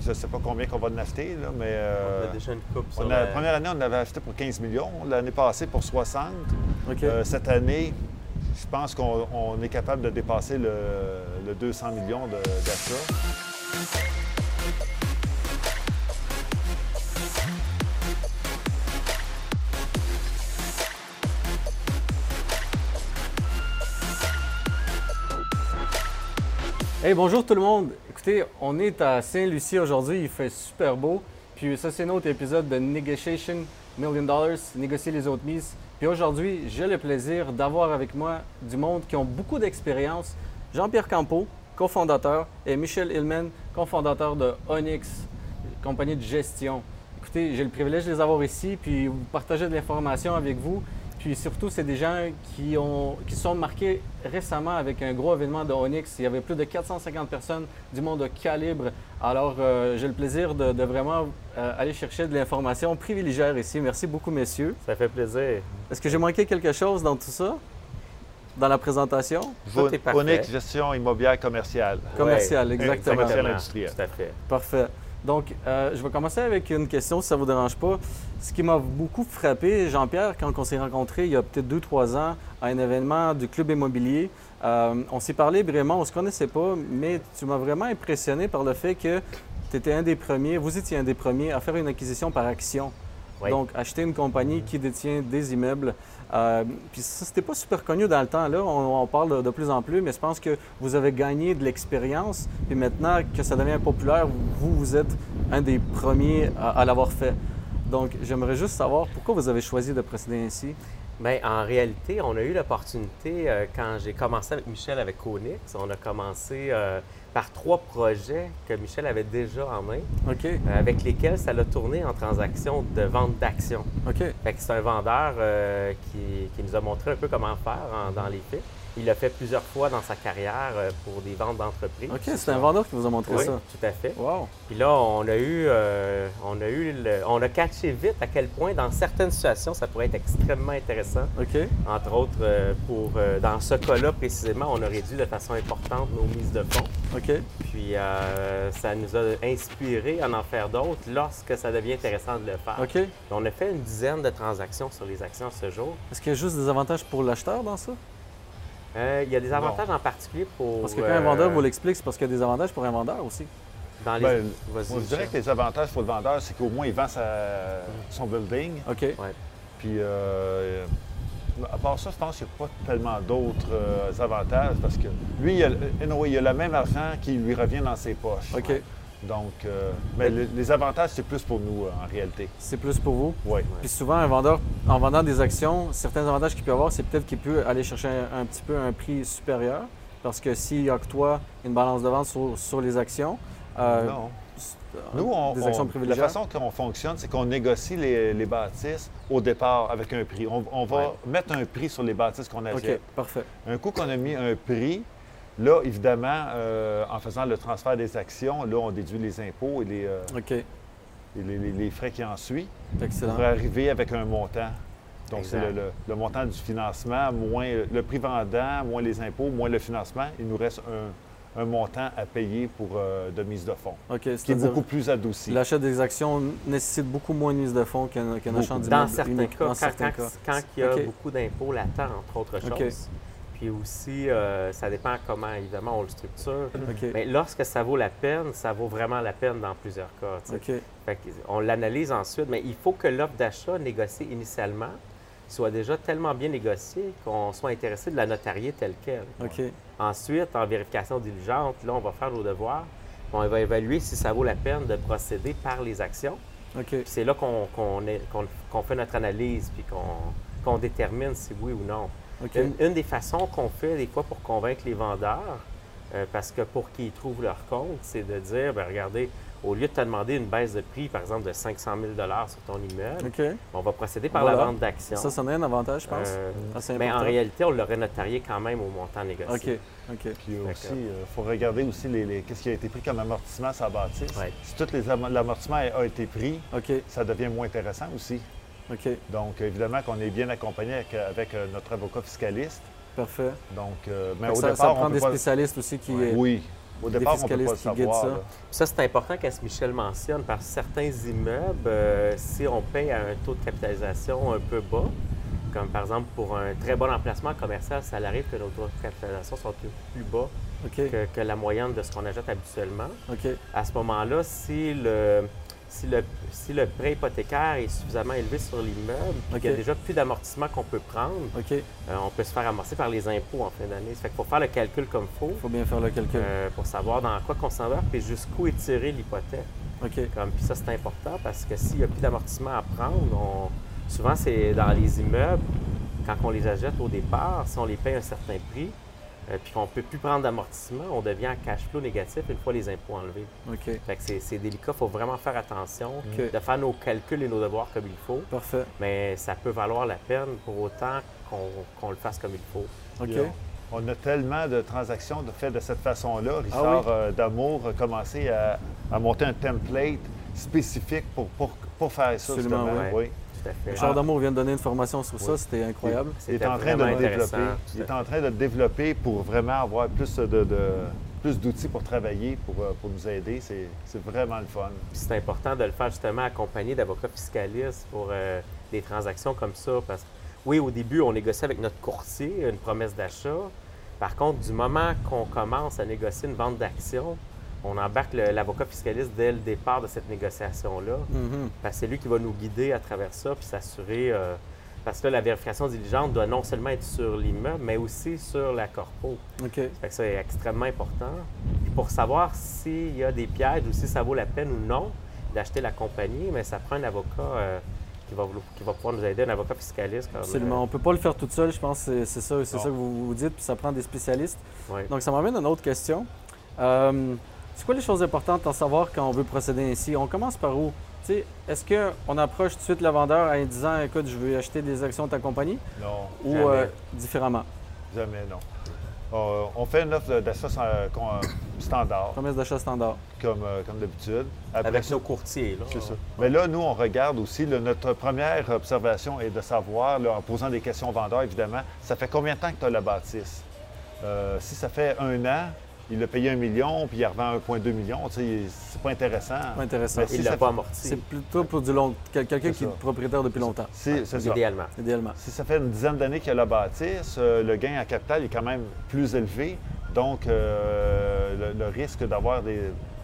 Je ne sais pas combien qu'on va en acheter, là, mais. euh, On a déjà une coupe on sur a- la- première année, on l'avait acheté pour 15 millions. L'année passée, pour 60. OK. Euh, cette année, je pense qu'on on est capable de dépasser le, le 200 millions d'achats. Hey, bonjour tout le monde. Écoutez, on est à Saint-Lucie aujourd'hui. Il fait super beau. Puis ça, c'est notre épisode de Negotiation Million Dollars, négocier les autres mises. Puis aujourd'hui, j'ai le plaisir d'avoir avec moi du monde qui ont beaucoup d'expérience. Jean-Pierre Campeau, cofondateur, et Michel Hillman, cofondateur de Onyx, compagnie de gestion. Écoutez, j'ai le privilège de les avoir ici, puis vous partager de l'information avec vous. Puis surtout, c'est des gens qui, ont, qui sont marqués récemment avec un gros événement de Onyx. Il y avait plus de 450 personnes du monde de calibre. Alors, euh, j'ai le plaisir de, de vraiment euh, aller chercher de l'information privilégiée ici. Merci beaucoup, messieurs. Ça fait plaisir. Est-ce que j'ai manqué quelque chose dans tout ça? Dans la présentation? Tout est parfait. Onyx Gestion immobilière commerciale. Commercial, Ouais, exactement. commercial. industriel. Tout à fait. Parfait. Donc, euh, je vais commencer avec une question, si ça ne vous dérange pas. Ce qui m'a beaucoup frappé, Jean-Pierre, quand on s'est rencontrés il y a peut-être deux, trois ans à un événement du Club immobilier, euh, on s'est parlé brièvement, on ne se connaissait pas, mais tu m'as vraiment impressionné par le fait que tu étais un des premiers, vous étiez un des premiers à faire une acquisition par action. Oui. Donc, acheter une compagnie qui détient des immeubles. Euh, puis ça, c'était pas super connu dans le temps. Là, on, on parle de, plus en plus, mais je pense que vous avez gagné de l'expérience. Puis maintenant que ça devient populaire, vous, vous êtes un des premiers à, à l'avoir fait. Donc, j'aimerais juste savoir pourquoi vous avez choisi de procéder ainsi. Bien, en réalité, on a eu l'opportunité, euh, quand j'ai commencé avec Michel avec Onyx, on a commencé euh, par trois projets que Michel avait déjà en main, euh, avec lesquels ça l'a tourné en transaction de vente d'actions. OK. Fait que c'est un vendeur qui, qui nous a montré un peu comment faire en- dans les. Il l'a fait plusieurs fois dans sa carrière euh, pour des ventes d'entreprise. OK, c'est un vendeur qui vous a montré Oui, ça. tout à fait. Wow. Puis là, on a eu, euh, on a eu, le- on a catché vite à quel point, dans certaines situations, ça pourrait être extrêmement intéressant. OK. Entre autres, euh, pour, euh, dans ce cas-là précisément, on a réduit de façon importante nos mises de fonds. OK. Puis ça nous a inspiré à en faire d'autres lorsque ça devient intéressant de le faire. OK. On a fait une dizaine de transactions sur les actions ce jour. Est-ce qu'il y a juste des avantages pour l'acheteur dans ça? Euh, il y a des avantages en particulier pour. Parce que quand un euh, vendeur vous l'explique, c'est parce qu'il y a des avantages pour un vendeur aussi. Dans les... Ben, Vas-y, On dirait que les avantages pour le vendeur, c'est qu'au moins, il vend sa- son building. OK. Ouais. Puis, euh, à part ça, je pense qu'il n'y a pas tellement d'autres euh, avantages parce que lui, il a, anyway, il a le même argent qui lui revient dans ses poches. OK. Donc, euh, mais le- les avantages, c'est plus pour nous, euh, en réalité. C'est plus pour vous? Oui. Puis souvent, un vendeur, en vendant des actions, certains avantages qu'il peut avoir, c'est peut-être qu'il peut aller chercher un, un petit peu un prix supérieur. Parce que s'il octroie une balance de vente sur, sur les actions, euh, non. Nous, on, des on- actions la façon qu'on fonctionne, c'est qu'on négocie les, les bâtisses au départ avec un prix. On, on va Ouais. mettre un prix sur les bâtisses qu'on OK, achète. parfait. Un coup qu'on a mis un prix, là, évidemment, euh, en faisant le transfert des actions, là, on déduit les impôts et les, euh, et les- les- les frais qui en suivent excellent. pour arriver avec un montant. Donc, c'est le, le- le montant du financement, moins le prix vendant, moins les impôts, moins le financement. Il nous reste un, un montant à payer pour euh, de mise de fonds, OK, qui est beaucoup plus adouci. l'achat des actions nécessite beaucoup moins de mise de fonds qu'un achat d'immeuble Dans certains cas, Dans quand, certains quand- cas. quand il y a beaucoup d'impôts latents, entre autres OK. choses. Puis aussi, euh, ça dépend comment, évidemment, on le structure. Mais lorsque ça vaut la peine, ça vaut vraiment la peine dans plusieurs cas. tu sais. OK, Fait que on l'analyse ensuite, mais il faut que l'offre d'achat négociée initialement soit déjà tellement bien négociée qu'on soit intéressé de la notarier telle qu'elle. Ensuite, en vérification diligente, là, on va faire nos devoirs. On va évaluer si ça vaut la peine de procéder par les actions. OK. Puis c'est là qu'on fait notre analyse puis qu'on détermine si oui ou non. Une, une des façons qu'on fait des fois pour convaincre les vendeurs, euh, parce que pour qu'ils trouvent leur compte, c'est de dire, ben regardez, au lieu de te demander une baisse de prix, par exemple, de 500 000 sur ton immeuble, on va procéder par Voilà. la vente d'actions. Ça, ça en a un avantage, je pense. Euh, Assez mais en réalité, on l'aurait notarié quand même au montant OK, négocié. OK. Puis Fait aussi, il faut regarder aussi les, les- qu'est-ce qui a été pris comme amortissement sur la bâtisse. Ouais. Si tout l'amortissement a été pris, ça devient moins intéressant aussi. Donc, évidemment qu'on est bien accompagné avec, avec, euh, notre avocat fiscaliste. Parfait. Donc, euh, mais au ça, départ, ça on prend des pas- spécialistes aussi qui... Oui, Au des départ, on ne peut pas fiscalistes qui guident savoir. ça. Ça, c'est important qu'Est-ce Michel mentionne, parce que certains immeubles, euh, si on paye à un taux de capitalisation un peu bas, comme par exemple pour un très bon emplacement commercial, ça arrive que nos taux de capitalisation sont plus plus bas que, que la moyenne de ce qu'on achète habituellement. À ce moment-là, si le, si, le, si le prêt hypothécaire est suffisamment élevé sur l'immeuble, puis qu'il n'y a déjà plus d'amortissement qu'on peut prendre, euh, on peut se faire amorcer par les impôts en fin d'année. Ça fait qu'il faut faire le calcul comme il faut Il faut bien faire le calcul. euh, pour savoir dans quoi qu'on s'en va et jusqu'où étirer l'hypothèque. Comme, puis ça, c'est important parce que s'il n'y a plus d'amortissement à prendre, on- souvent, c'est dans les immeubles, quand on les achète au départ, si on les paye un certain prix, euh, puis qu'on ne peut plus prendre d'amortissement, on devient en cash flow négatif une fois les impôts enlevés. OK. Fait que c'est, délicat, il faut vraiment faire attention de faire nos calculs et nos devoirs comme il faut, Parfait. mais ça peut valoir la peine pour autant qu'on, le fasse comme il faut. OK. On, a tellement de transactions de fait de cette façon-là. Ah Richard oui? euh, D'Amour a commencé à, à monter un template spécifique pour, pour, pour faire ça, Absolument, justement. ouais. Oui. Tout à fait. Richard Damour vient de donner une formation sur ça, c'était incroyable. Il est en train de le développer. tout Il à est en train de le développer pour vraiment avoir plus de, de- plus d'outils pour travailler, pour, euh, pour nous aider. C'est, c'est vraiment le fun. C'est important de le faire justement accompagné d'avocats fiscalistes pour euh, des transactions comme ça. Parce que oui, au début, on négocie avec notre courtier une promesse d'achat. Par contre, du moment qu'on commence à négocier une vente d'action, on embarque l'avocat fiscaliste dès le départ de cette négociation-là. Mhm. Parce que c'est lui qui va nous guider à travers ça puis s'assurer. euh, parce que là, la vérification diligente doit non seulement être sur l'immeuble, mais aussi sur la corpo. OK. Fait que ça est extrêmement important. Puis pour savoir s'il y a des pièges ou si ça vaut la peine ou non d'acheter la compagnie, mais ça prend un avocat euh, qui, va, qui va pouvoir nous aider, un avocat fiscaliste. Comme, Absolument. On ne peut pas le faire tout seul, je pense que c'est- ça, c'est ça que vous vous dites, puis ça prend des spécialistes. euh. Donc, ça m'amène à une autre question. Euh, c'est quoi les choses importantes à savoir quand on veut procéder ainsi? On commence par où? Tu sais, Est-ce qu'on approche tout de suite le vendeur en disant Écoute, je veux acheter des actions de ta compagnie? Non, ou Jamais. euh, différemment? jamais non. Euh, on fait une offre d'achat euh, standard, Promesse d'achat standard. comme, euh, comme d'habitude. Avec nos courtiers. Là, C'est ça. Mais là, nous, on regarde aussi, là, notre première observation est de savoir, là, en posant des questions aux vendeurs, évidemment, ça fait combien de temps que tu as la bâtisse? Euh, si ça fait un an, il a payé un million, puis il a revend 1,2 million, tu sais, c'est pas intéressant. Pas intéressant. Mais Il l'a pas amorti, C'est plutôt pour du long. quel- Quelqu'un qui est propriétaire depuis longtemps, c'est ça. idéalement. idéalement. Si ça fait une dizaine d'années qu'il a la bâtisse, euh, le gain en capital est quand même plus élevé. Donc, euh, le, le risque d'avoir des,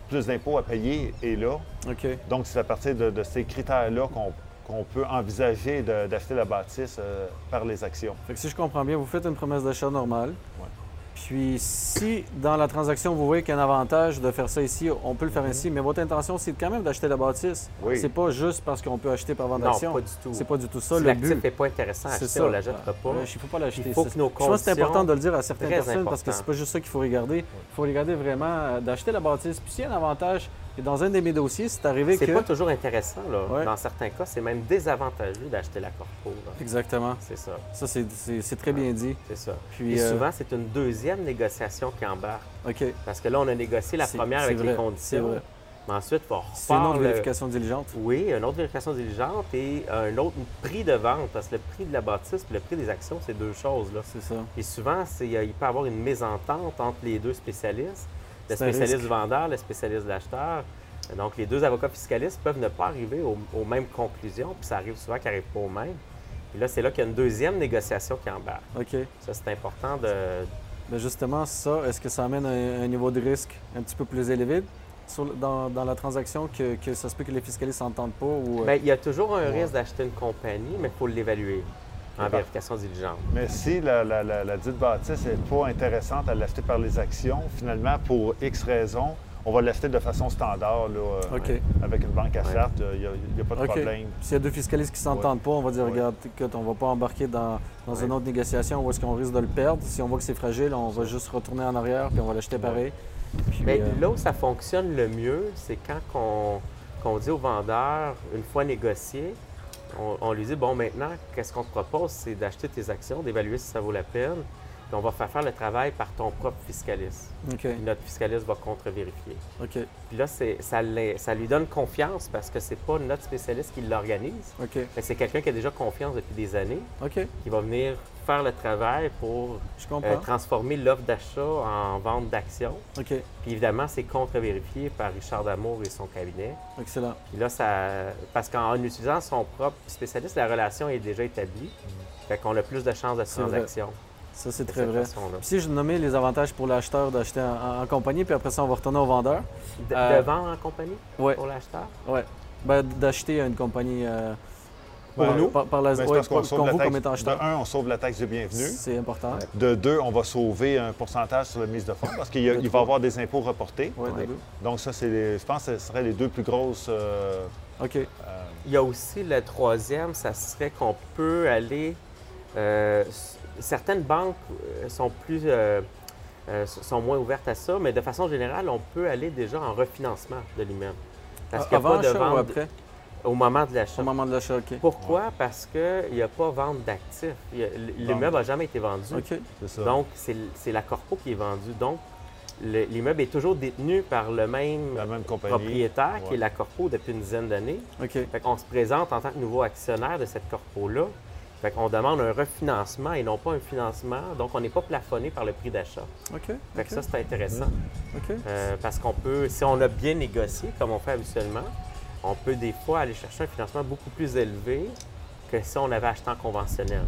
plus d'impôts à payer est là. OK. Donc, c'est à partir de, de ces critères-là qu'on qu'on peut envisager d'acheter la bâtisse euh, par les actions. Fait que si je comprends bien, vous faites une promesse d'achat normale. Ouais. Puis si dans la transaction, vous voyez qu'il y a un avantage de faire ça ici, on peut le faire ici, mais votre intention, c'est quand même d'acheter la bâtisse. Oui. C'est pas juste parce qu'on peut acheter par vente Non, d'action. pas du tout. C'est pas du tout ça si le l'actif but. n'est pas intéressant à acheter, ça. on ne l'achètera pas. Ouais, il faut pas l'acheter. Il faut C'est- que nos Je pense que c'est important de le dire à certaines personnes parce que c'est pas juste ça qu'il faut regarder. Il faut regarder vraiment euh, d'acheter la bâtisse. Puis s'il y a un avantage, et dans un de mes dossiers, c'est arrivé C'est que... pas toujours intéressant. Là. Ouais. Dans certains cas, c'est même désavantageux d'acheter la corpo. là. Exactement. C'est ça. Ça, c'est- c'est c'est très bien dit. C'est ça. Puis, Et euh, souvent, c'est une deuxième négociation qui embarque. OK. Parce que là, on a négocié la C'est- première c'est avec vrai, les c'est conditions. vrai. Mais ensuite, on C'est une autre le- vérification diligente. Oui, une autre vérification diligente et un autre prix de vente. Parce que le prix de la bâtisse et le prix des actions, c'est deux choses. Là. C'est ça. Et souvent, c'est- il peut y avoir une mésentente entre les deux spécialistes. Le spécialiste du vendeur, le spécialiste de l'acheteur. Donc, les deux avocats fiscalistes peuvent ne pas arriver aux, aux mêmes conclusions, puis ça arrive souvent qu'ils n'arrivent pas aux mêmes. Et là, c'est là qu'il y a une deuxième négociation qui embarque. OK. Ça, c'est important de, Mais justement, ça, est-ce que ça amène un, un niveau de risque un petit peu plus élevé sur- dans, dans la transaction que, que ça se peut que les fiscalistes s'entendent pas ou... euh, Bien, il y a toujours un Ouais. risque d'acheter une compagnie, mais il faut l'évaluer en D'accord. vérification diligente. Mais si la, la, la, la dite bâtisse n'est pas intéressante à l'acheter par les actions, finalement, pour X raisons, on va l'acheter de façon standard, là, euh, OK. avec une banque à charte, il n'y a, il y a pas de problème. S'il y a deux fiscalistes qui s'entendent pas, on va dire, Ouais. regarde, écoute, on va pas embarquer dans, dans Ouais. une autre négociation où est-ce qu'on risque de le perdre. Si on voit que c'est fragile, on va juste retourner en arrière puis on va l'acheter pareil. Puis, Mais euh, là où ça fonctionne le mieux, c'est quand qu'on dit au vendeur, une fois négocié, on, lui dit, bon, maintenant, qu'est-ce qu'on te propose? C'est d'acheter tes actions, d'évaluer si ça vaut la peine. Puis on va faire faire le travail par ton propre fiscaliste. Puis notre fiscaliste va contre-vérifier. Puis là, ça, lui donne confiance parce que c'est pas notre spécialiste qui l'organise, OK. mais c'est quelqu'un qui a déjà confiance depuis des années, qui va venir faire le travail pour euh, transformer l'offre d'achat en vente d'actions. OK. Puis évidemment, c'est contre-vérifié par Richard Damour et son cabinet. Excellent. Puis là, ça. Parce qu'en utilisant son propre spécialiste, la relation est déjà établie. Fait qu'on a plus de chances de C'est vrai. Ça, c'est très vrai. si je nommais les avantages pour l'acheteur d'acheter en, en compagnie, puis après ça, on va retourner au vendeur. De, Euh, de vendre en compagnie Ouais. pour l'acheteur? Ouais. Ben, d'acheter une compagnie euh, Pour par- nous? par, par la, Ben, ouais, parce qu'on pour- la vous taxe. comme étant De un, on sauve la taxe de bienvenue. C'est important. Ouais. De deux, on va sauver un pourcentage sur la mise de fonds parce qu'il va y avoir des impôts reportés. Ouais. Donc ça, c'est les- je pense que ce seraient les deux plus grosses. euh, OK. euh, Il y a aussi le troisième, ça serait qu'on peut aller. euh, certaines banques euh, sont plus. euh, euh, sont moins ouvertes à ça, mais de façon générale, on peut aller déjà en refinancement de l'immeuble. Parce qu'il n'y a Avant pas de achat ou vente après? au moment de l'achat. Au moment de l'achat, OK. Pourquoi? Parce qu'il n'y a pas vente d'actifs. L'immeuble n'a jamais été vendu. OK. c'est ça. Donc, c'est c'est la corpo qui est vendue. Donc, le- l'immeuble est toujours détenu par le même la même compagnie. propriétaire qui est la corpo depuis une dizaine d'années. OK. Fait qu'on se présente en tant que nouveau actionnaire de cette corpo-là. Fait qu'on demande un refinancement et non pas un financement. Donc, on n'est pas plafonné par le prix d'achat. OK. Fait que ça, c'est intéressant. OK. Euh, parce qu'on peut, si on a bien négocié, comme on fait habituellement, on peut des fois aller chercher un financement beaucoup plus élevé que si on avait acheté en conventionnel.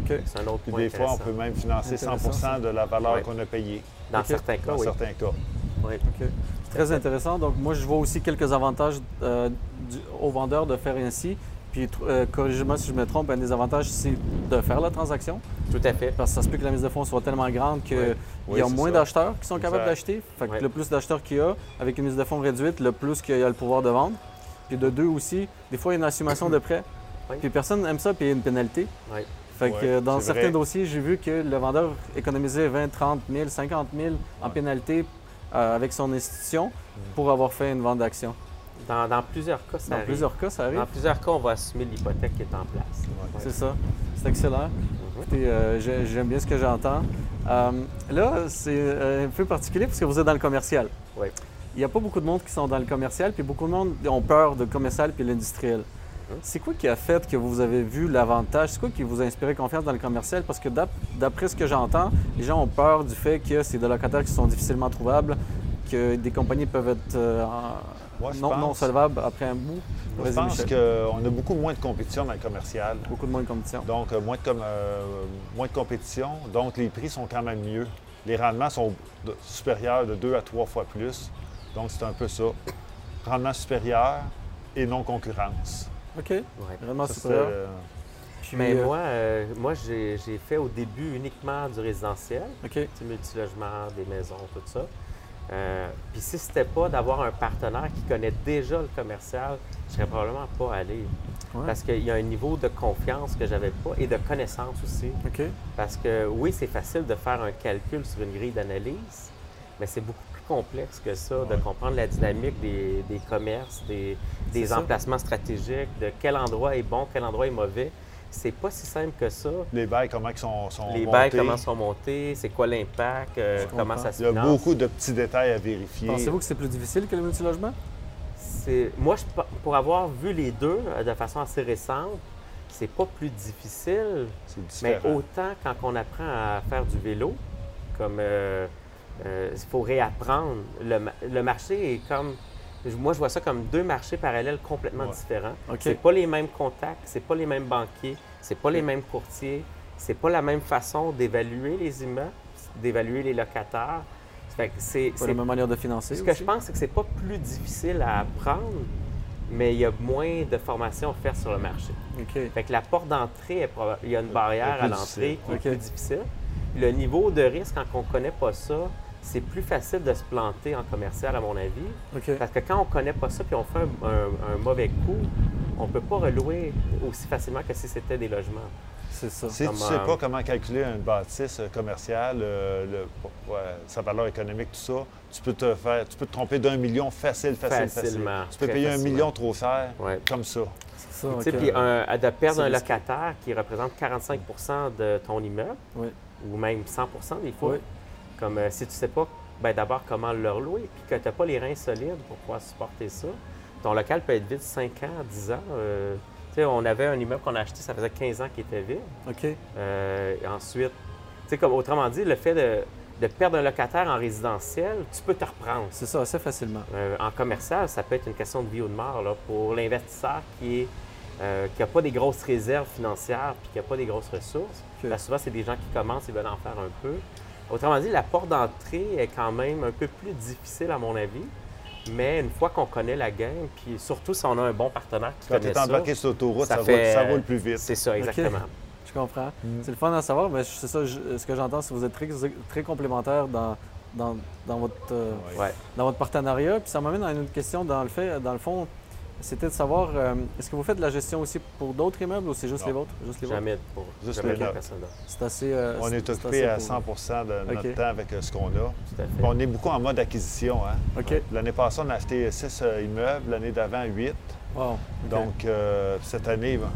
OK. C'est un autre Puis point des fois, on peut même financer Intéressant, 100% de la valeur Ouais. qu'on a payée, Dans certains cas, dans oui. certains cas. Oui. OK. C'est très intéressant. Donc, moi, je vois aussi quelques avantages euh, du- aux vendeurs de faire ainsi. Puis, euh, corrigez-moi si je me trompe, un des avantages, c'est de faire la transaction. Tout à fait. Parce que ça se peut que la mise de fonds soit tellement grande qu'il Oui. Oui, y a moins d'acheteurs qui sont capables d'acheter. Fait que Oui. le plus d'acheteurs qu'il y a, avec une mise de fonds réduite, le plus qu'il y a le pouvoir de vendre. Puis de deux aussi, des fois, il y a une assumation de prêt. Oui. Puis personne n'aime ça, puis il y a une pénalité. Oui. Fait que Ouais, dans certains vrai. dossiers, j'ai vu que le vendeur économisait 20, 30 000, 50 000 en Ouais. pénalité euh, avec son institution pour avoir fait une vente d'action. Dans, dans plusieurs cas, ça Dans arrive. plusieurs cas, ça arrive. Dans plusieurs cas, on va assumer l'hypothèque qui est en place. Ouais. C'est ça. C'est excellent. Mhm. Écoutez, euh, j'ai- j'aime bien ce que j'entends. Euh, là, c'est euh, un peu particulier parce que vous êtes dans le commercial. Oui. Il n'y a pas beaucoup de monde qui sont dans le commercial, puis beaucoup de monde ont peur de commercial puis l'industriel. Mhm. C'est quoi qui a fait que vous avez vu l'avantage? C'est quoi qui vous a inspiré confiance dans le commercial? Parce que d'ap- d'après ce que j'entends, les gens ont peur du fait que c'est des locataires qui sont difficilement trouvables, que des compagnies peuvent être euh, je non, pense- non solvables après un bout. Moi, je pense Michel. qu'on a beaucoup moins de compétition dans le commercial. Beaucoup de moins de compétition. Donc, euh, moins, de com- euh, moins de compétition. Donc, les prix sont quand même mieux. Les rendements sont de- supérieurs de deux à trois fois plus. Donc, c'est un peu ça. Rendement supérieur et non concurrence. OK. Ouais. Vraiment Ça, supérieur. euh, Puis, Mais euh, moi, euh, moi j'ai j'ai fait au début uniquement du résidentiel, OK. du multilogement, des maisons, tout ça. Euh, Puis si c'était pas d'avoir un partenaire qui connaît déjà le commercial, je serais probablement pas allé. Ouais. Parce qu'il y a un niveau de confiance que j'avais pas et de connaissance aussi. Parce que oui, c'est facile de faire un calcul sur une grille d'analyse, mais c'est beaucoup plus complexe que ça, de comprendre la dynamique des, des commerces, des, des emplacements stratégiques, de quel endroit est bon, quel endroit est mauvais. C'est pas si simple que ça. les bails, comment ils sont, sont Les montés? bails, comment sont montés, c'est quoi l'impact, euh, comment comprends. ça se Il y a finance. beaucoup de petits détails à vérifier. Pensez-vous que c'est plus difficile que le multilogement? C'est- Moi, je pour avoir vu les deux euh, de façon assez récente, c'est pas plus difficile, C'est mais autant quand on apprend à faire du vélo, comme euh, euh, il faut réapprendre. Le, le marché est comme. Moi, je vois ça comme deux marchés parallèles complètement Ouais. différents. OK. C'est pas les mêmes contacts, c'est pas les mêmes banquiers, c'est pas les mêmes courtiers, c'est pas la même façon d'évaluer les immeubles, d'évaluer les locataires. C'est, Pas c'est- la même manière de financer. ce que je pense, c'est que c'est pas plus difficile à apprendre, mais il y a moins de formation à faire sur le marché. Fait que la porte d'entrée, il y a une barrière plus à l'entrée qui est plus difficile. Le niveau de risque, quand on ne connaît pas ça, c'est plus facile de se planter en commercial, à mon avis. Parce que quand on ne connaît pas ça puis on fait un, un- un mauvais coup, on ne peut pas relouer aussi facilement que si c'était des logements. C'est ça. Si tu ne sais pas comment calculer une bâtisse euh, commerciale, euh, le- ouais, sa valeur économique, tout ça, tu peux te faire, tu peux te tromper d'un million facile, facile, Facilement, facile. Tu peux payer un million trop cher, Ouais. comme ça. C'est ça. Tu sais, OK. puis un- de perdre un locataire qui représente 45% de ton immeuble, Oui. ou même 100 des fois. Oui. Comme euh, si tu sais pas, ben d'abord comment le louer, puis que tu n'as pas les reins solides pour pouvoir supporter ça. Ton local peut être vide 5 ans, 10 ans. euh, tu sais, on avait un immeuble qu'on a acheté, ça faisait 15 ans qu'il était vide. OK. Euh, ensuite, tu sais, comme autrement dit, le fait de, de perdre un locataire en résidentiel, tu peux te reprendre. C'est ça, assez facilement. Euh, en commercial, ça peut être une question de vie ou de mort là, pour l'investisseur qui n'a pas des grosses réserves financières puis qui n'a pas des grosses ressources. Là, souvent, c'est des gens qui commencent et veulent en faire un peu. Autrement dit, la porte d'entrée est quand même un peu plus difficile, à mon avis. Mais une fois qu'on connaît la game, puis surtout si on a un bon partenaire qui Quand tu connaît es ça, embarqué sur l'autoroute, ça ça, fait- roule, ça roule plus vite. c'est ça, exactement. Je comprends. Mm. C'est le fun à savoir, mais c'est ça, je- ce que j'entends, c'est que vous êtes très, très complémentaires dans, dans, dans votre, euh. Ouais. dans votre partenariat. Puis ça m'amène à une autre question, dans le, fait, dans le fond, c'était de savoir, euh, est-ce que vous faites de la gestion aussi pour d'autres immeubles ou c'est juste Non. les vôtres? Juste les vôtres? Jamais pour Juste jamais les pour d'autre. C'est assez... euh, On est occupé à pour- 100 de notre temps avec euh, ce qu'on a. Tout à fait. On est beaucoup en mode acquisition. Hein? L'année passée, on a acheté 6 immeubles, l'année d'avant 8. Wow. OK. Donc, euh, cette année, ben,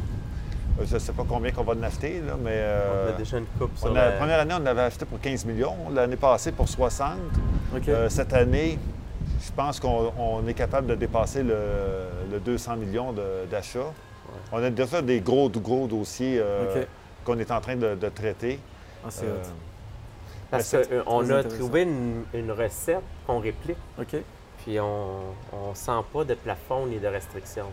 je ne sais pas combien qu'on va en acheter, là, mais euh, on a déjà une coupe sur on a- la- la première année, on l'avait acheté pour 15 millions. L'année passée, pour 60. OK. Euh, cette année, je pense qu'on on est capable de dépasser le, le 200 millions d'achats. On a déjà des gros, gros dossiers euh, qu'on est en train de, de traiter. Ah, Euh. Parce qu'on très a trouvé une, une recette qu'on réplique, puis on ne sent pas de plafond ni de restriction.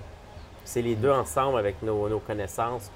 C'est les deux ensemble avec nos, nos connaissances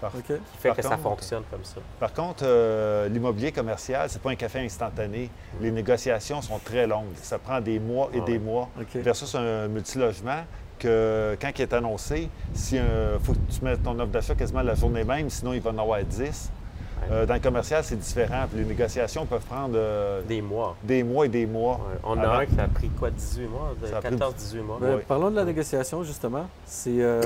par- OK. qui fait Par que ça fonctionne comme ça. Par contre, euh, l'immobilier commercial, c'est pas un café instantané. Les négociations sont très longues. Ça prend des mois et Ah des mois. OK. Versus un multilogement, que quand il est annoncé, il faut que tu mettes ton offre d'achat quasiment la journée même, sinon il va en avoir 10. Ouais. Euh, dans le commercial, c'est différent. Puis les négociations peuvent prendre euh, Des mois. des mois et des mois. Ouais. On a un qui a pris quoi, 18 mois? de Ça a pris- 14-18 mois? Ben, Oui. Parlons de la négociation, justement. C'est euh,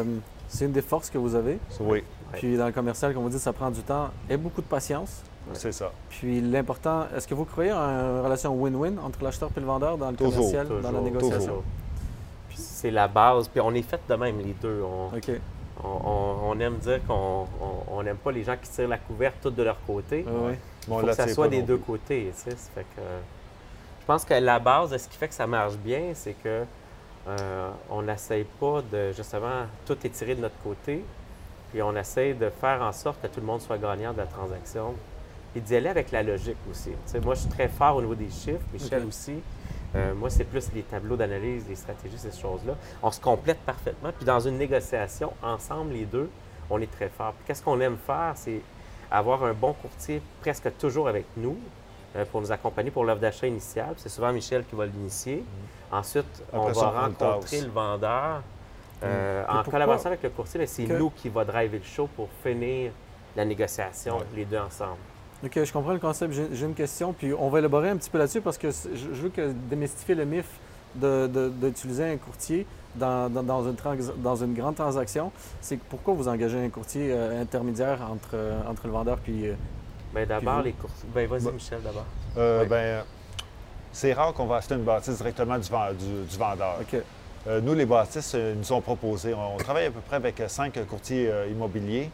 c'est une des forces que vous avez. Oui. Puis dans le commercial, comme vous dites, ça prend du temps et beaucoup de patience. c'est ça. Puis l'important, est-ce que vous croyez en une relation win-win entre l'acheteur et le vendeur dans le Toujours, commercial, dans la négociation? toujours. Puis c'est la base. Puis on est fait de même, les deux. On, OK. on- on- on aime dire qu'on on- on n'aime pas les gens qui tirent la couverte toutes de leur côté. Ah oui. Il Bon, faut là, que ça soit des deux côtés. tu sais. Ça fait que, je pense que la base de ce qui fait que ça marche bien, c'est que euh, on n'essaye pas de justement tout étirer de notre côté, puis on essaye de faire en sorte que tout le monde soit gagnant de la transaction, et d'y aller avec la logique aussi. Moi, je suis très fort au niveau des chiffres, Michel aussi. Euh, moi, c'est plus les tableaux d'analyse, les stratégies, ces choses-là. On se complète parfaitement. Puis dans une négociation, ensemble, les deux, on est très fort. Puis qu'est-ce qu'on aime faire, c'est avoir un bon courtier presque toujours avec nous pour nous accompagner pour l'offre d'achat initiale. C'est souvent Michel qui va l'initier. Ensuite, Mm-hmm. Après on ça, va on prend le rencontrer le vendeur. Euh, Et en collaboration avec le courtier, c'est Que- nous qui va driver le show pour finir la négociation, Ouais. les deux ensemble. OK, je comprends le concept. J'ai une question, puis on va élaborer un petit peu là-dessus parce que je veux que démystifier le mythe de- de- d'utiliser un courtier dans, dans- dans une trans- dans une grande transaction. C'est pourquoi vous engagez un courtier euh, intermédiaire entre, euh, entre le vendeur puis... Ben, d'abord, les courtiers. Ben, vas-y, Bah. Michel, d'abord. Euh, Oui. ben, c'est rare qu'on va acheter une bâtisse directement du, ven- du- du vendeur. OK, Euh, nous, les bâtisses euh, nous ont proposé. On, on travaille à peu près avec euh, cinq courtiers euh, immobiliers,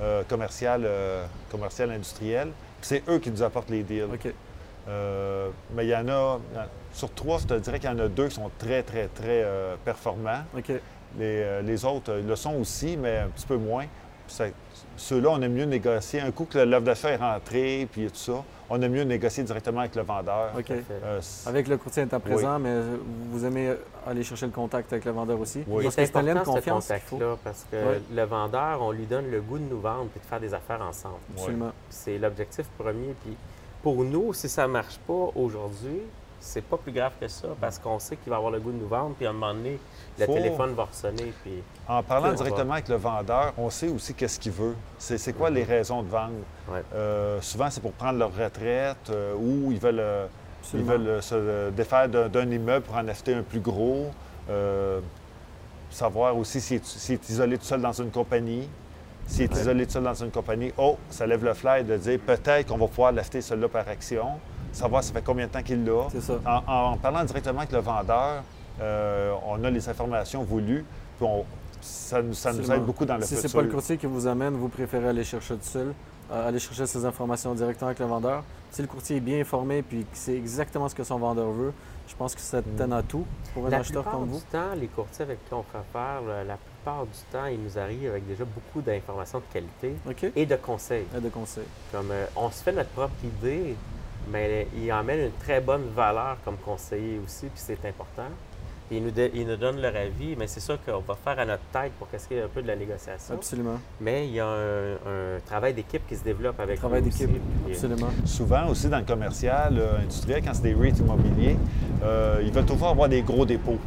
euh, commercial, euh, commercial, industriel. C'est eux qui nous apportent les deals. OK. Euh, mais il y en a, sur trois, je te dirais qu'il y en a deux qui sont très, très, très euh, performants. OK. Les, euh, les autres euh, le sont aussi, mais un petit peu moins. Puis ça- Ceux-là, on aime mieux négocier. Un coup que l'offre d'achat est rentrée, puis tout ça, on aime mieux négocier directement avec le vendeur. OK. Euh, Avec le courtier étant présent, mais vous aimez aller chercher le contact avec le vendeur aussi? Oui. C'est de important, ce confiance contact-là, parce que le vendeur, on lui donne le goût de nous vendre et de faire des affaires ensemble. Absolument. C'est l'objectif premier. Puis pour nous, si ça ne marche pas aujourd'hui, c'est pas plus grave que ça, parce qu'on sait qu'il va avoir le goût de nous vendre, puis à un moment donné, le Faut- téléphone va ressonner, puis En parlant directement avec le vendeur, on sait aussi qu'est-ce qu'il veut. C'est c'est quoi les raisons de vendre? Ouais. Euh, souvent, c'est pour prendre leur retraite euh, ou ils veulent, euh, ils veulent se euh, défaire d'un immeuble pour en acheter un plus gros. Euh, savoir aussi s'il est, isolé tout seul dans une compagnie. S'il est Ouais. isolé tout seul dans une compagnie, oh, ça lève le flair de dire peut-être qu'on va pouvoir l'acheter celui-là par action. Savoir ça fait combien de temps qu'il l'a. C'est ça. En, en parlant directement avec le vendeur, euh, on a les informations voulues, puis on- ça, nous- ça nous Absolument. aide beaucoup dans le Si futur. c'est pas le courtier qui vous amène, vous préférez aller chercher tout seul euh, aller chercher ces informations directement avec le vendeur. Si le courtier est bien informé puis qu'il sait exactement ce que son vendeur veut, je pense que c'est un atout pour un La acheteur plupart comme du vous. temps, les courtiers avec qui on fait affaire, là, la plupart du temps, ils nous arrivent avec déjà beaucoup d'informations de qualité et de conseils. Et de conseils. Comme euh, on se fait notre propre idée, mais il emmène une très bonne valeur comme conseiller aussi, puis c'est important. Puis Ils nous, de- ils nous donnent leur avis, mais c'est sûr qu'on va faire à notre tête pour qu'est-ce qu'il y ait un peu de la négociation. Absolument. Mais il y a un, un travail d'équipe qui se développe avec Travail nous d'équipe, euh, absolument. Souvent aussi dans le commercial, euh, industriel, quand c'est des REIT immobiliers, euh, ils veulent toujours avoir des gros dépôts.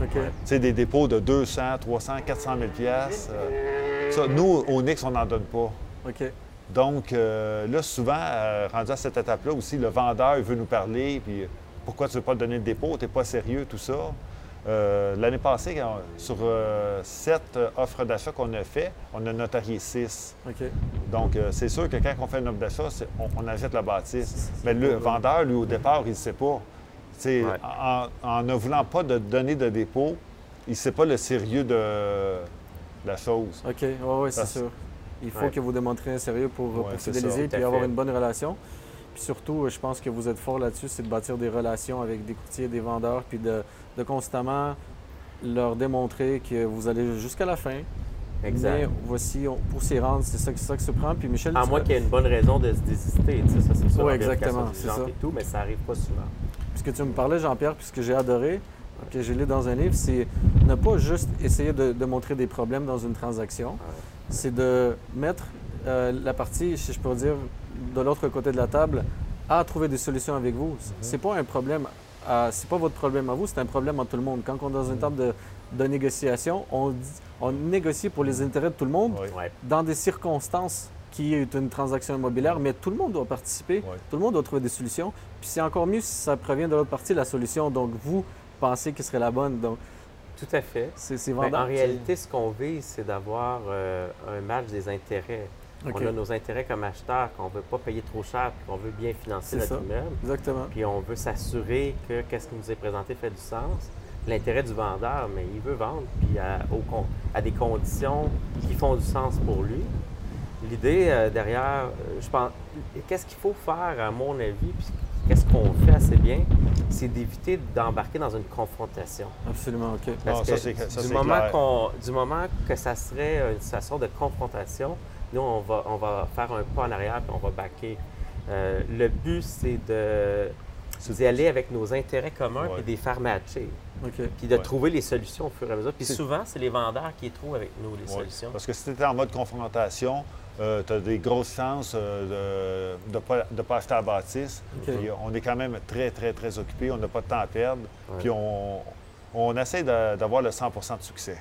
OK. Tu sais, des dépôts de 200, 300, 400 000 piastres. euh, ça, nous, au Nix, on n'en donne pas. OK. Donc, euh, là, souvent, euh, rendu à cette étape-là aussi, le vendeur veut nous parler, puis euh, pourquoi tu ne veux pas donner le dépôt, tu n'es pas sérieux, tout ça. Euh, L'année passée, sur sept offres d'achat qu'on a fait, on a notarié six. Donc, c'est sûr que quand on fait une offre d'achat, on, on achète la bâtisse. Mais le vendeur, lui, au départ, il ne sait pas. Ouais. en, en ne voulant pas de donner de dépôt, il ne sait pas le sérieux de, de la chose. OK. Oui, oui, c'est sûr. Il faut Ouais. que vous démontriez un sérieux pour, pour Ouais, c'est fidéliser et avoir une bonne relation. Puis surtout, je pense que vous êtes fort là-dessus, c'est de bâtir des relations avec des courtiers, des vendeurs, puis de, de constamment leur démontrer que vous allez jusqu'à la fin. Exact. Mais voici, on- pour s'y rendre, c'est ça, ça que se prend. Puis Michel, À moins qu'il y ait une bonne raison de se désister, tu sais, ça c'est sûr. Vérification exactement, c'est ça. et tout, mais ça arrive pas souvent. puisque tu me parlais, Jean-Pierre, puis ce que j'ai adoré, que j'ai lu dans un livre, c'est ne pas juste essayer de, de montrer des problèmes dans une transaction, c'est de mettre euh, la partie, si je peux dire, de l'autre côté de la table, à trouver des solutions avec vous. C'est pas un problème, à- c'est pas votre problème à vous, c'est un problème à tout le monde. Quand on est dans une table de, de négociation, on, on négocie pour les intérêts de tout le monde Oui. Dans des circonstances qui est une transaction immobilière, mais tout le monde doit participer, tout le monde doit trouver des solutions. Puis c'est encore mieux si ça provient de l'autre partie, la solution. Donc vous pensez que serait la bonne. Donc Tout à fait. c'est en réalité, ce qu'on vise, c'est d'avoir euh, un match des intérêts. On a nos intérêts comme acheteurs, qu'on ne veut pas payer trop cher, puis qu'on veut bien financer notre ça. immeuble. Exactement. Puis on veut s'assurer que qu'est-ce qui nous est présenté fait du sens. L'intérêt du vendeur, mais il veut vendre, puis à, au con- à des conditions qui font du sens pour lui. L'idée euh, derrière, euh, je pense, qu'est-ce qu'il faut faire, à mon avis, puis qu'est-ce qu'on fait assez bien, c'est d'éviter d'embarquer dans une confrontation. Absolument, OK. Parce Non, que ça, du, moment du que ça serait une situation de confrontation, nous, on va, on va faire un pas en arrière puis on va baquer. Euh, le but, c'est de d'y aller avec nos intérêts communs Ouais. puis de les faire matcher. OK. Puis de Ouais. trouver les solutions au fur et à mesure. Puis souvent, c'est les vendeurs qui trouvent avec nous, les Ouais. solutions. Parce que si tu étais en mode confrontation, tu as des grosses chances euh, de ne pas, de pas acheter la bâtisse. Puis on est quand même très, très, très occupé. On n'a pas de temps à perdre. Ouais. Puis on, on essaie de- d'avoir le 100% de succès.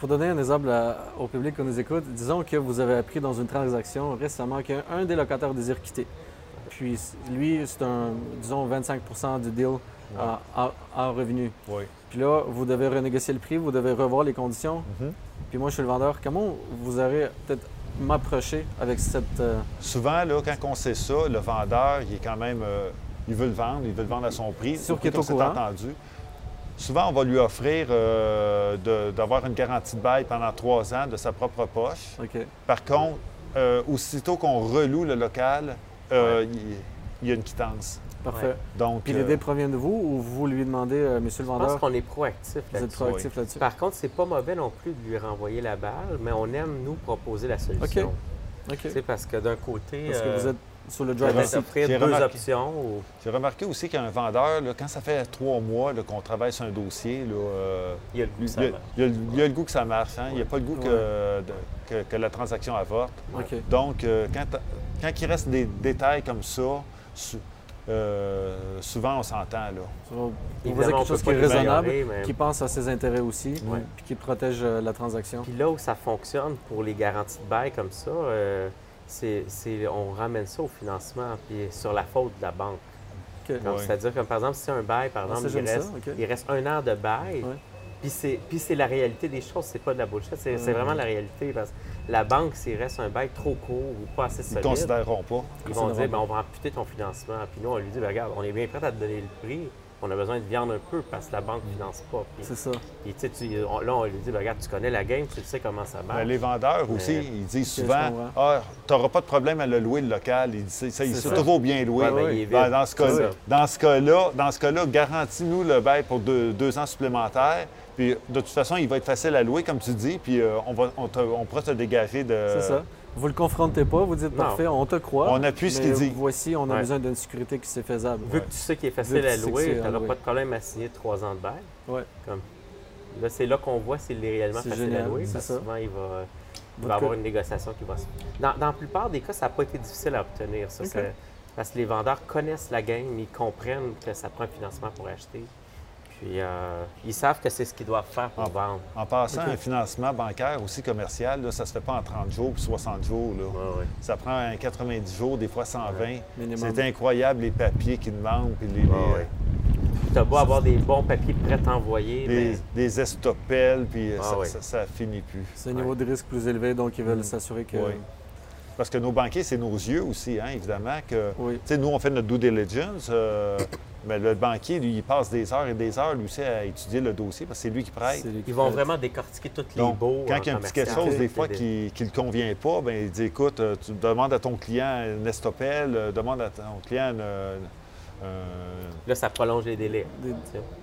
Pour donner un exemple à- au public qui nous écoute, disons que vous avez appris dans une transaction récemment qu'un des locataires désire quitter. Puis lui, c'est un, disons, 25% du deal en, en revenu. Oui. Puis là, vous devez renégocier le prix, vous devez revoir les conditions. Mhm. Puis moi, je suis le vendeur. Comment vous aurez peut-être m'approcher avec cette... euh, Souvent, là, quand on sait ça, le vendeur, il est quand même. euh, il veut le vendre, il veut le vendre à son prix. Sûr qu'il est au courant. entendu. Souvent, on va lui offrir euh, d'avoir une garantie de bail pendant trois ans de sa propre poche. Par contre, aussitôt qu'on reloue le local, il, il y a une quittance. Parfait. Ouais. Donc, Puis euh, l'idée provient de vous ou vous lui demandez, euh, monsieur le Je pense vendeur, qu'on est proactif vous êtes là-dessus. proactif là-dessus? Par contre, c'est pas mauvais non plus de lui renvoyer la balle, mais on aime nous proposer la solution. OK. Sais, parce que d'un côté, Parce que euh, vous êtes sur le driver offrir J'ai deux remarqué. options ou j'ai remarqué aussi qu'un vendeur, là, quand ça fait trois mois qu'on travaille sur un dossier, là, euh, il y a le goût que ça marche. il y a le- il y a le goût que ça marche. hein. Il n'y a pas le goût que, de- que- que la transaction avorte. OK. Donc, euh, quand, quand il reste des détails comme ça, euh, souvent on s'entend. Là. Évidemment, faisait on quelque chose qui est raisonnable, mais- qui pense à ses intérêts aussi, Ouais. puis qui protège euh, la transaction. Puis là où ça fonctionne pour les garanties de bail comme ça, euh, c'est, c'est- on ramène ça au financement, puis sur la faute de la banque. OK. Donc, Ouais. C'est-à-dire que, par exemple, si un bail, par Ah, exemple, il, reste, ça, il reste un an de bail, Ouais. Puis, c'est, la réalité des choses, c'est pas de la bullshit, c'est, c'est Mhm. vraiment la réalité. Parce que la banque, s'il reste un bail trop court ou pas assez Ils ne solide, considéreront pas. ils vont dire, ben, on va amputer ton financement. Puis nous, on lui dit, ben, regarde, on est bien prêt à te donner le prix, on a besoin de viande un peu parce que la banque ne finance pas. C'est ça. puis, tu sais, tu- on- là, on lui dit, Ben, regarde, tu connais la game, tu sais comment ça marche. Ben, les vendeurs aussi, ils disent souvent. Ah, tu n'auras pas de problème à le louer, le local. Ils disent, ça, il ça. toujours bien loué. Ouais, ben. Dans, ce cas-là, dans ce cas-là, dans ce cas-là, garantis-nous le bail pour deux, deux ans supplémentaires. Puis de toute façon, il va être facile à louer, comme tu dis, puis euh, on, va, on, te- on pourra te dégager de. C'est ça. Vous le confrontez pas, vous dites Non. parfait, on te croit. On appuie ce qu'il dit. Voici, on a Ouais. besoin d'une sécurité qui c'est faisable. Vu que tu sais qu'il est facile à louer, tu n'auras pas de problème à signer trois ans de bail. Ouais. Comme... Là, c'est là qu'on voit s'il est réellement facile génial, à louer. parce que ça. souvent, il va, il Votre va avoir une négociation qui va se... Dans, dans la plupart des cas, ça n'a pas été difficile à obtenir. Ça, parce que les vendeurs connaissent la game, ils comprennent que ça prend un financement pour acheter. Puis, euh, ils savent que c'est ce qu'ils doivent faire pour vendre. En passant, un financement bancaire aussi commercial, là, ça se fait pas en 30 jours puis 60 jours. là. Ouais, ouais. Ça prend un 90 jours, des fois 120. Minimum. C'est incroyable les papiers qu'ils demandent. Puis les, les- Ouais, ouais. Tu as beau avoir des bons papiers prêts à envoyer, les- mais des estopelles, puis Ah ça, ça, ça finit plus. C'est un niveau de risque plus élevé, donc ils veulent s'assurer que. Oui. Parce que nos banquiers, c'est nos yeux aussi, hein, évidemment. Que, Oui. Tu sais, nous, on fait notre due diligence, euh, mais le banquier, lui, il passe des heures et des heures, lui aussi, à étudier le dossier parce que c'est lui qui prête. C'est lui qui ils vont vraiment décortiquer tous les Donc, beaux. quand il y a un petit quelque chose, des fois, qui ne le convient pas, ben il dit écoute, euh, tu demandes à ton client une estopelle, euh, demande à ton client une, euh, euh, Là, ça prolonge les délais. Des,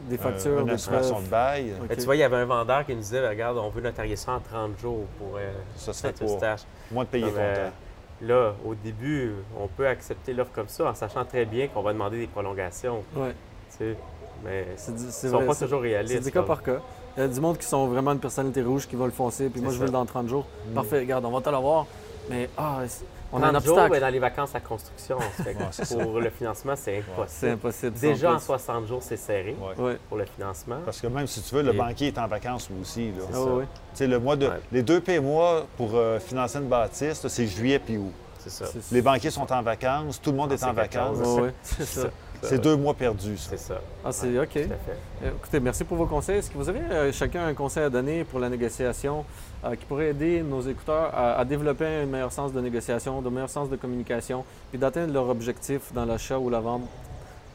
des factures, une des assurance de bail. Tu vois, il y avait un vendeur qui nous disait Regarde, on veut notarier ça en 30 jours pour euh, Ça Saint-Eustache. Moins de payer Comme, euh, comptant. Là, au début, on peut accepter l'offre comme ça en sachant très bien qu'on va demander des prolongations. Ouais. tu sais. Mais C'est ils c'est ne sont pas c'est- toujours C'est réalistes. du cas par cas. Il y a du monde qui sont vraiment une personnalité rouge qui va le foncer, puis moi C'est je veux le dans 30 jours. Mm. Parfait, regarde, on va te l'avoir. Mais ah, c'est- on a un 30 jours, obstacle. dans les vacances à construction. fait que pour le financement, c'est C'est impossible. impossible. Déjà en sans 60 jours, c'est serré Ouais. pour le financement. Parce que même si tu veux, le Et- banquier est en vacances aussi. Là. Ah ça. ouais. Tu sais, le mois de, Ouais. Les deux mois pour euh, financer une bâtisse, c'est juillet puis août. C'est ça. C'est- Les banquiers sont en vacances, tout le monde Ah, est en vacances. c'est ça. C'est deux mois perdus, ça. C'est ça. Ah, c'est OK. Tout à fait. Euh, Écoutez, merci pour vos conseils. Est-ce que vous avez euh, chacun un conseil à donner pour la négociation euh, qui pourrait aider nos écouteurs à, à développer un meilleur sens de négociation, de meilleur sens de communication, puis d'atteindre leur objectif dans l'achat ou la vente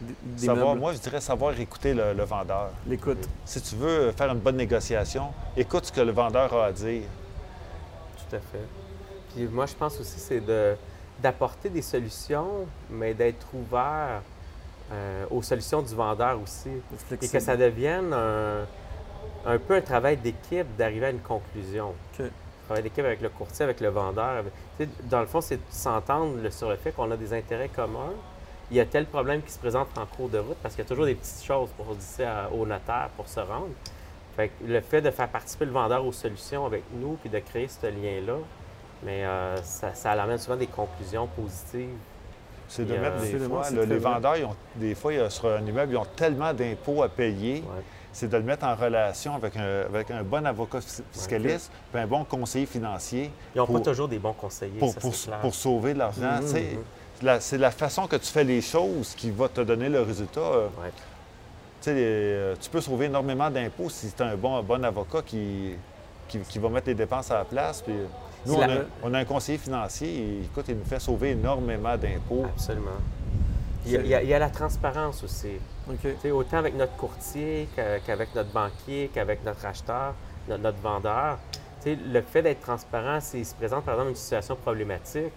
d- des Savoir, meubles? moi, je dirais savoir écouter le, le vendeur. L'écoute. Si tu veux faire une bonne négociation, écoute ce que le vendeur a à dire. Tout à fait. Puis moi, je pense aussi, c'est de, d'apporter des solutions, mais d'être ouvert euh, aux solutions du vendeur aussi. Et que ça devienne un, un peu un travail d'équipe d'arriver à une conclusion. Travail d'équipe avec le courtier, avec le vendeur. avec- tu sais, dans le fond, c'est de s'entendre sur le fait qu'on a des intérêts communs. Il y a tel problème qui se présente en cours de route parce qu'il y a toujours des petites choses pour dire au notaire pour se rendre. Fait que le fait de faire participer le vendeur aux solutions avec nous puis de créer ce lien-là, mais euh, ça, ça amène souvent des conclusions positives. C'est de Et, mettre euh, des fois, là, les vendeurs, ils ont- des fois, euh, sur un immeuble, ils ont tellement d'impôts à payer. Ouais. C'est de le mettre en relation avec un, avec un bon avocat fis- fiscaliste, puis un bon conseiller financier Ils n'ont pas toujours des bons conseillers, pour, ça, pour, c'est clair. pour sauver de l'argent. Tu sais, la- C'est la façon que tu fais les choses qui va te donner le résultat. Euh, Ouais. Tu euh, peux sauver énormément d'impôts si tu as un bon, bon avocat qui, qui, qui va mettre les dépenses à la place. Puis, nous, on, la- a, on a un conseiller financier, et, écoute, il nous fait sauver énormément d'impôts. Absolument. Il y, a, il y a- il y a la transparence aussi. Autant avec notre courtier qu'a- qu'avec notre banquier, qu'avec notre acheteur, notre, notre vendeur. Tu sais, le fait d'être transparent, s'il se présente par exemple une situation problématique,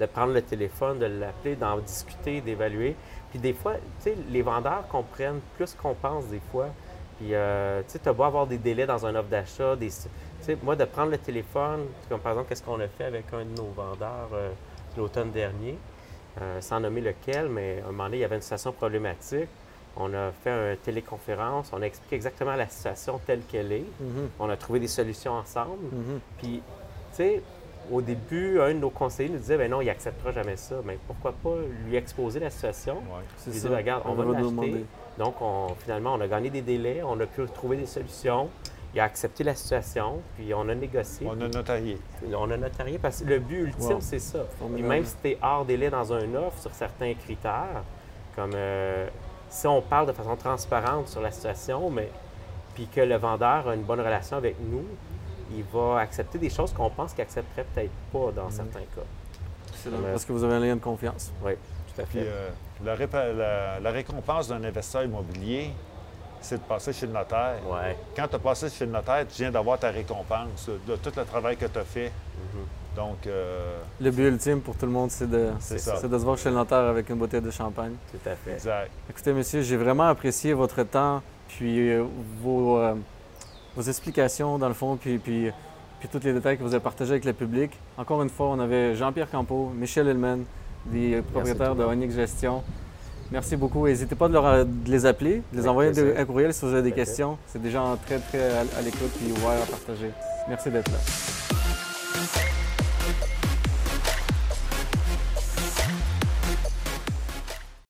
de prendre le téléphone, de l'appeler, d'en discuter, d'évaluer. Puis des fois, les vendeurs comprennent plus qu'on pense des fois. Puis, euh, tu sais, tu as beau avoir des délais dans un offre d'achat, des... Sais, moi, de prendre le téléphone, comme par exemple, qu'est-ce qu'on a fait avec un de nos vendeurs euh, l'automne dernier, euh, sans nommer lequel, mais à un moment donné, il y avait une situation problématique. On a fait une téléconférence, on a expliqué exactement la situation telle qu'elle est. Mhm, On a trouvé des solutions ensemble. mhm. Puis, tu sais, au début, un de nos conseillers nous disait, ben non, il n'acceptera jamais ça. Mais pourquoi pas lui exposer la situation? Ouais. J'ai ça. dit, regarde, on va nous l'acheter. Donc, on- finalement, on a gagné des délais, on a pu trouver des solutions. Il a accepté la situation, puis on a négocié. On a notarié. On a notarié parce que le but ultime, Wow. c'est ça. Puis même si tu es hors délai dans un offre sur certains critères, comme euh, si on parle de façon transparente sur la situation, mais puis que le vendeur a une bonne relation avec nous, il va accepter des choses qu'on pense qu'il accepterait peut-être pas dans certains cas. Excellent. Ouais. Parce que vous avez un lien de confiance. Oui, Tout à Puis fait. euh, la, répa- la- la récompense d'un investisseur immobilier, c'est de passer chez le notaire. Ouais. Quand tu as passé chez le notaire, tu viens d'avoir ta récompense de tout le travail que tu as fait. Mhm. Donc, euh, Le but ultime pour tout le monde, c'est de, c'est C'est ça. c'est de se voir chez le notaire avec une bouteille de champagne. Tout à fait. Exact. Écoutez, monsieur, j'ai vraiment apprécié votre temps, puis euh, vos, euh, vos explications, dans le fond, puis, puis, puis tous les détails que vous avez partagés avec le public. Encore une fois, on avait Jean-Pierre Campeau, Michel Hillman, des propriétaires de. Onyx Gestion. Merci beaucoup. N'hésitez pas de, leur- de les appeler, de les Avec envoyer de- un courriel si vous avez des questions. C'est des gens très, très à, à l'écoute puis ouverts à partager. Merci d'être là.